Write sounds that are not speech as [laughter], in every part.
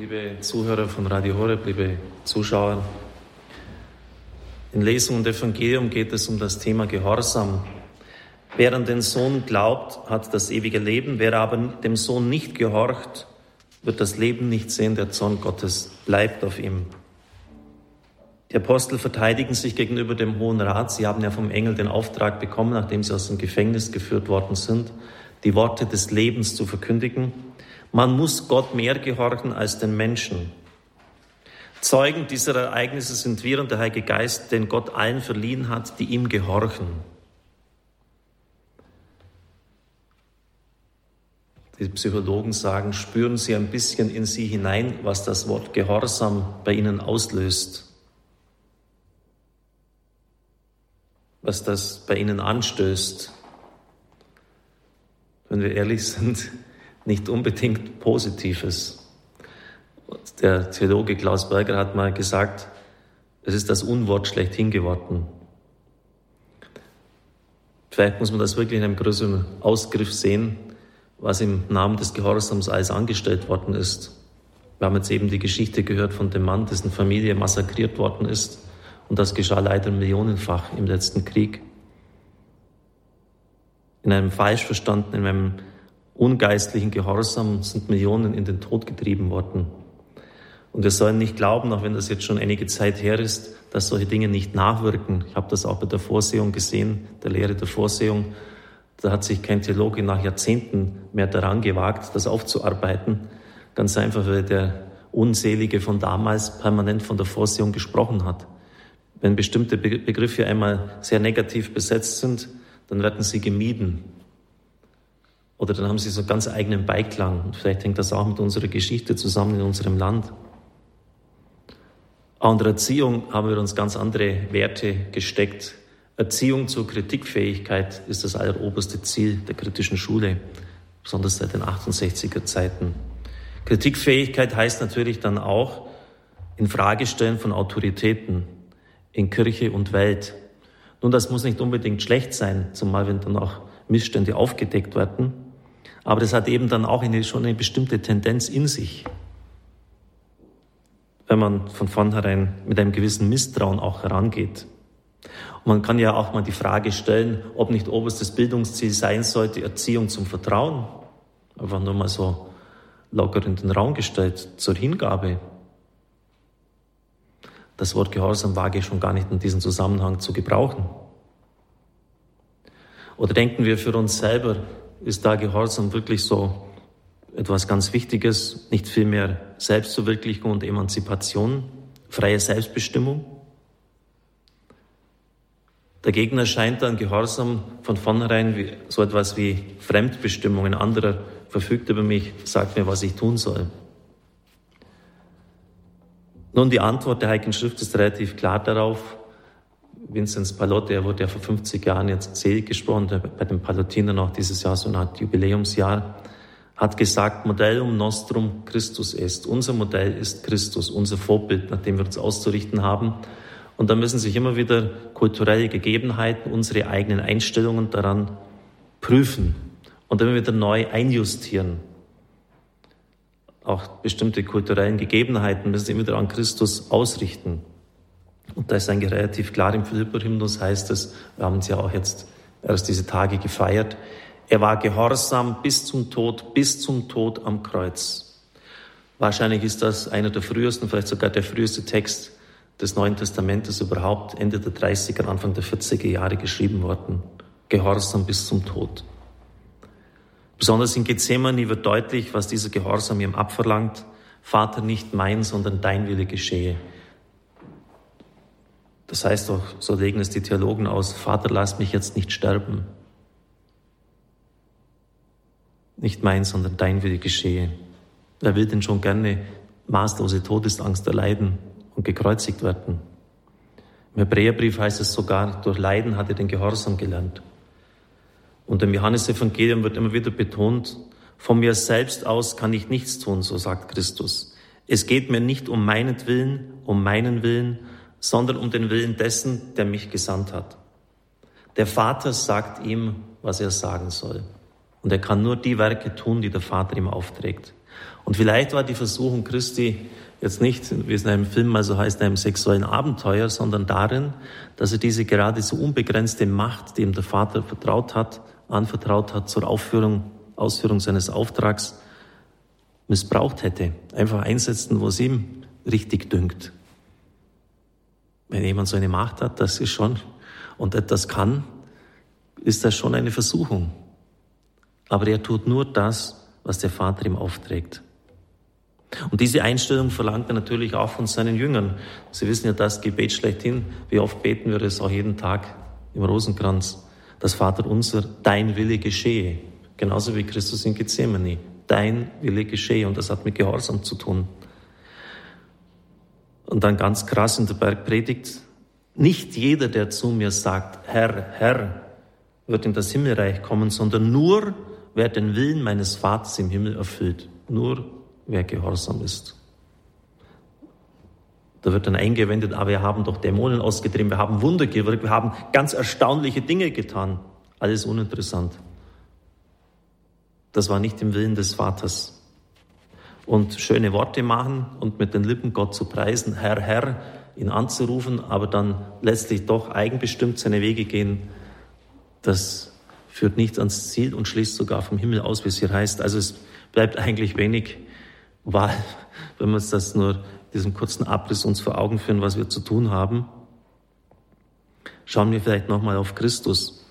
liebe Zuhörer von Radio Horeb, liebe Zuschauer. In Lesung und Evangelium geht es um das Thema Gehorsam. Wer an den Sohn glaubt, hat das ewige Leben. Wer aber dem Sohn nicht gehorcht, wird das Leben nicht sehen. Der Zorn Gottes bleibt auf ihm. Die Apostel verteidigen sich gegenüber dem Hohen Rat. Sie haben ja vom Engel den Auftrag bekommen, nachdem sie aus dem Gefängnis geführt worden sind, die Worte des Lebens zu verkündigen. Man muss Gott mehr gehorchen als den Menschen. Zeugen dieser Ereignisse sind wir und der Heilige Geist, den Gott allen verliehen hat, die ihm gehorchen. Die Psychologen sagen, spüren Sie ein bisschen in Sie hinein, was das Wort Gehorsam bei Ihnen auslöst, was das bei Ihnen anstößt. Wenn wir ehrlich sind, nicht unbedingt Positives. Der Theologe Klaus Berger hat mal gesagt, es ist das Unwort schlechthin geworden. Vielleicht muss man das wirklich in einem größeren Ausgriff sehen, was im Namen des Gehorsams alles angestellt worden ist. Wir haben jetzt eben die Geschichte gehört von dem Mann, dessen Familie massakriert worden ist. Und das geschah leider millionenfach im letzten Krieg. In einem falsch verstandenen, in einem ungeistlichen Gehorsam sind Millionen in den Tod getrieben worden. Und wir sollen nicht glauben, auch wenn das jetzt schon einige Zeit her ist, dass solche Dinge nicht nachwirken. Ich habe das auch bei der Vorsehung gesehen, der Lehre der Vorsehung. Da hat sich kein Theologe nach Jahrzehnten mehr daran gewagt, das aufzuarbeiten. Ganz einfach, weil der Unselige von damals permanent von der Vorsehung gesprochen hat. Wenn bestimmte Begriffe einmal sehr negativ besetzt sind, dann werden sie gemieden. Oder dann haben sie so ganz eigenen Beiklang. Und vielleicht hängt das auch mit unserer Geschichte zusammen in unserem Land. In der Erziehung haben wir uns ganz andere Werte gesteckt. Erziehung zur Kritikfähigkeit ist das alleroberste Ziel der kritischen Schule, besonders seit den 68er Zeiten. Kritikfähigkeit heißt natürlich dann auch in Fragestellen von Autoritäten in Kirche und Welt. Nun, das muss nicht unbedingt schlecht sein, zumal wenn dann auch Missstände aufgedeckt werden. Aber das hat eben dann auch eine, schon eine bestimmte Tendenz in sich. Wenn man von vornherein mit einem gewissen Misstrauen auch herangeht. Und man kann ja auch mal die Frage stellen, ob nicht oberstes Bildungsziel sein sollte, Erziehung zum Vertrauen. Einfach nur mal so locker in den Raum gestellt, zur Hingabe. Das Wort Gehorsam wage ich schon gar nicht in diesem Zusammenhang zu gebrauchen. Oder denken wir für uns selber, ist da Gehorsam wirklich so etwas ganz Wichtiges, nicht vielmehr Selbstverwirklichung und Emanzipation, freie Selbstbestimmung. Der Gegner scheint dann Gehorsam von vornherein wie, so etwas wie Fremdbestimmung. Ein anderer verfügt über mich, sagt mir, was ich tun soll. Nun, die Antwort der Heiligen Schrift ist relativ klar darauf. Vinzenz Palotte, er wurde ja vor 50 Jahren jetzt selig gesprochen, bei den Palotinern auch dieses Jahr so eine Art Jubiläumsjahr, hat gesagt, Modellum nostrum Christus ist. Unser Modell ist Christus, unser Vorbild, nach dem wir uns auszurichten haben. Und da müssen sich immer wieder kulturelle Gegebenheiten, unsere eigenen Einstellungen daran prüfen und immer wieder neu einjustieren. Auch bestimmte kulturellen Gegebenheiten müssen sich immer wieder an Christus ausrichten. Und da ist eigentlich relativ klar im Philipper-Hymnus heißt es, wir haben es ja auch jetzt erst diese Tage gefeiert, er war gehorsam bis zum Tod, bis zum Tod am Kreuz. Wahrscheinlich ist das einer der frühesten, vielleicht sogar der früheste Text des Neuen Testamentes überhaupt, Ende der 30er, Anfang der 40er Jahre geschrieben worden. Gehorsam bis zum Tod. Besonders in Gethsemane wird deutlich, was dieser Gehorsam ihm abverlangt. Vater, nicht mein, sondern dein Wille geschehe. Das heißt doch, so legen es die Theologen aus, Vater, lass mich jetzt nicht sterben. Nicht mein, sondern dein Wille geschehe. Wer will denn schon gerne maßlose Todesangst erleiden und gekreuzigt werden? Im Hebräerbrief heißt es sogar, durch Leiden hat er den Gehorsam gelernt. Und im Johannesevangelium wird immer wieder betont, von mir selbst aus kann ich nichts tun, so sagt Christus. Es geht mir nicht um meinetwillen, um meinen Willen, sondern um den Willen dessen, der mich gesandt hat. Der Vater sagt ihm, was er sagen soll. Und er kann nur die Werke tun, die der Vater ihm aufträgt. Und vielleicht war die Versuchung Christi jetzt nicht, wie es in einem Film mal so heißt, in einem sexuellen Abenteuer, sondern darin, dass er diese gerade so unbegrenzte Macht, die ihm der Vater vertraut hat, anvertraut hat zur Aufführung, Ausführung seines Auftrags, missbraucht hätte. Einfach einsetzen, wo es ihm richtig dünkt. Wenn jemand so eine Macht hat, das ist schon, und etwas kann, ist das schon eine Versuchung. Aber er tut nur das, was der Vater ihm aufträgt. Und diese Einstellung verlangt er natürlich auch von seinen Jüngern. Sie wissen ja das Gebet schlechthin. Wie oft beten wir es auch jeden Tag im Rosenkranz? Das Vater unser, dein Wille geschehe. Genauso wie Christus in Gethsemane. Dein Wille geschehe. Und das hat mit Gehorsam zu tun. Und dann ganz krass in der Bergpredigt. Nicht jeder, der zu mir sagt, Herr, Herr, wird in das Himmelreich kommen, sondern nur, wer den Willen meines Vaters im Himmel erfüllt. Nur wer gehorsam ist. Da wird dann eingewendet, aber wir haben doch Dämonen ausgetrieben, wir haben Wunder gewirkt, wir haben ganz erstaunliche Dinge getan. Alles uninteressant. Das war nicht im Willen des Vaters. Und schöne Worte machen und mit den Lippen Gott zu preisen, Herr, Herr, ihn anzurufen, aber dann letztlich doch eigenbestimmt seine Wege gehen, das führt nicht ans Ziel und schließt sogar vom Himmel aus, wie es hier heißt. Also es bleibt eigentlich wenig Wahl, [laughs] wenn wir uns das nur diesen kurzen Abriss uns vor Augen führen, was wir zu tun haben. Schauen wir vielleicht nochmal auf Christus.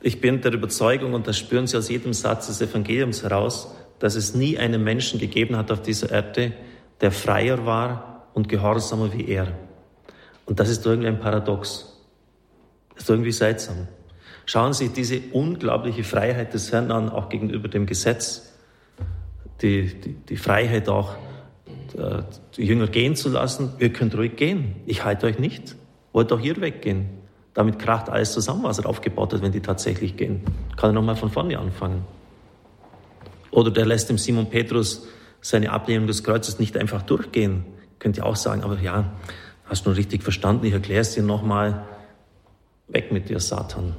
Ich bin der Überzeugung, und das spüren Sie aus jedem Satz des Evangeliums heraus, dass es nie einen Menschen gegeben hat auf dieser Erde, der freier war und gehorsamer wie er. Und das ist irgendwie ein Paradox. Das ist irgendwie seltsam. Schauen Sie diese unglaubliche Freiheit des Herrn an, auch gegenüber dem Gesetz die, die, die Freiheit auch, äh, die Jünger gehen zu lassen. Ihr könnt ruhig gehen. Ich halte euch nicht. Wollt auch ihr weggehen. Damit kracht alles zusammen, was er aufgebaut hat, wenn die tatsächlich gehen. Kann er nochmal von vorne anfangen. Oder der lässt dem Simon Petrus seine Ablehnung des Kreuzes nicht einfach durchgehen. Könnt ihr auch sagen, aber ja, hast du richtig verstanden, ich erkläre es dir nochmal. Weg mit dir, Satan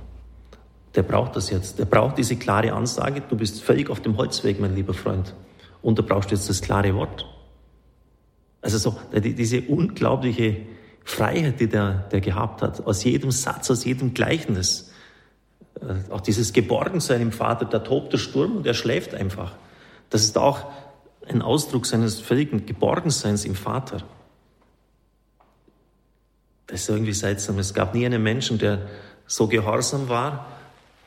der braucht das jetzt. Der braucht diese klare Ansage, du bist völlig auf dem Holzweg, mein lieber Freund. Und da brauchst du jetzt das klare Wort. Also so, diese unglaubliche Freiheit, die der, der gehabt hat, aus jedem Satz, aus jedem Gleichnis. Äh, auch dieses Geborgensein im Vater, da tobt der Sturm und er schläft einfach. Das ist auch ein Ausdruck seines völligen Geborgenseins im Vater. Das ist irgendwie seltsam. Es gab nie einen Menschen, der so gehorsam war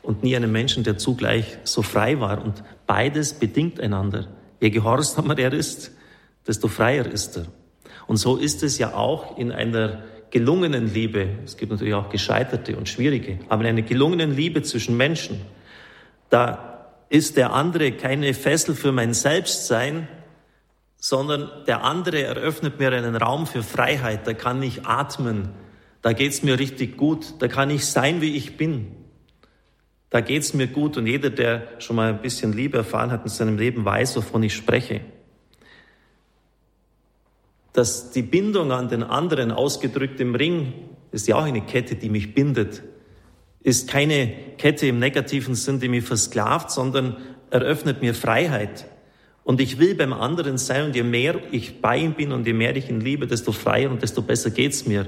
und nie einen Menschen, der zugleich so frei war. Und beides bedingt einander. Je gehorsamer er ist, desto freier ist er. Und so ist es ja auch in einer gelungenen Liebe. Es gibt natürlich auch gescheiterte und schwierige, aber in einer gelungenen Liebe zwischen Menschen, da ist der andere keine Fessel für mein Selbstsein, sondern der andere eröffnet mir einen Raum für Freiheit. Da kann ich atmen, da geht's mir richtig gut, da kann ich sein, wie ich bin. Da geht's mir gut und jeder, der schon mal ein bisschen Liebe erfahren hat in seinem Leben, weiß, wovon ich spreche. Dass die Bindung an den anderen, ausgedrückt im Ring, ist ja auch eine Kette, die mich bindet, ist keine Kette im negativen Sinn, die mich versklavt, sondern eröffnet mir Freiheit. Und ich will beim anderen sein und je mehr ich bei ihm bin und je mehr ich ihn liebe, desto freier und desto besser geht's mir.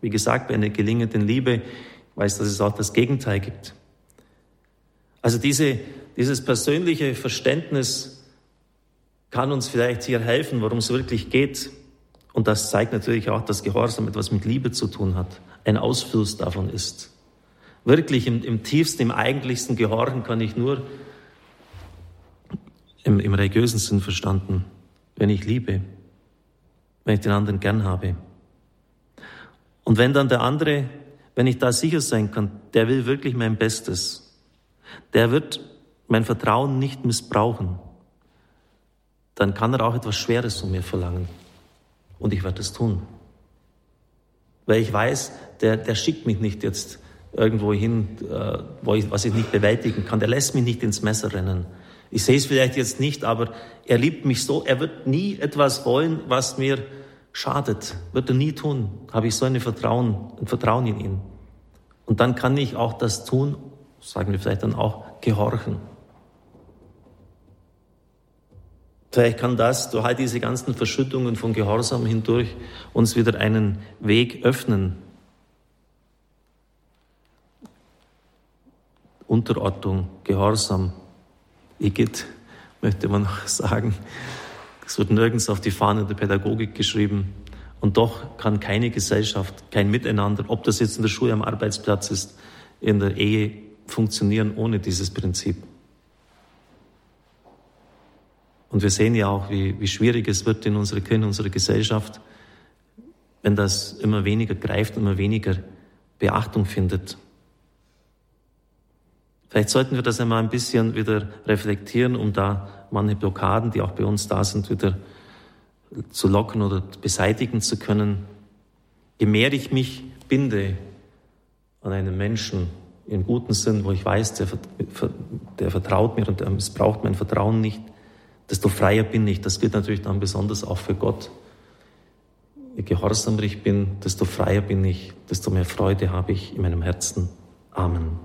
Wie gesagt, bei einer gelingenden Liebe weiß, dass es auch das Gegenteil gibt. Also diese, dieses persönliche Verständnis kann uns vielleicht hier helfen, worum es wirklich geht. Und das zeigt natürlich auch, dass Gehorsam etwas mit Liebe zu tun hat, ein Ausfluss davon ist. Wirklich im, im tiefsten, im eigentlichsten Gehorchen kann ich nur im, im religiösen Sinn verstanden, wenn ich liebe, wenn ich den anderen gern habe. Und wenn dann der andere, wenn ich da sicher sein kann, der will wirklich mein Bestes, der wird mein Vertrauen nicht missbrauchen. Dann kann er auch etwas Schweres von mir verlangen. Und ich werde es tun. Weil ich weiß, der, der schickt mich nicht jetzt irgendwo hin, äh, wo ich, was ich nicht bewältigen kann. Der lässt mich nicht ins Messer rennen. Ich sehe es vielleicht jetzt nicht, aber er liebt mich so. Er wird nie etwas wollen, was mir schadet. Wird er nie tun. Habe ich so ein Vertrauen, ein Vertrauen in ihn. Und dann kann ich auch das tun, sagen wir vielleicht dann auch, gehorchen. Vielleicht kann das durch all diese ganzen Verschüttungen von Gehorsam hindurch uns wieder einen Weg öffnen. Unterordnung, Gehorsam, Igitt, möchte man noch sagen. Es wird nirgends auf die Fahne der Pädagogik geschrieben. Und doch kann keine Gesellschaft, kein Miteinander, ob das jetzt in der Schule, am Arbeitsplatz ist, in der Ehe, funktionieren ohne dieses Prinzip. Und wir sehen ja auch, wie, wie schwierig es wird in unserer Kirche, in unserer Gesellschaft, wenn das immer weniger greift, immer weniger Beachtung findet. Vielleicht sollten wir das einmal ein bisschen wieder reflektieren, um da manche Blockaden, die auch bei uns da sind, wieder zu locken oder beseitigen zu können. Je mehr ich mich binde an einen Menschen im guten Sinn, wo ich weiß, der, der vertraut mir und der missbraucht mein Vertrauen nicht, desto freier bin ich. Das gilt natürlich dann besonders auch für Gott. Je gehorsamer ich bin, desto freier bin ich, desto mehr Freude habe ich in meinem Herzen. Amen.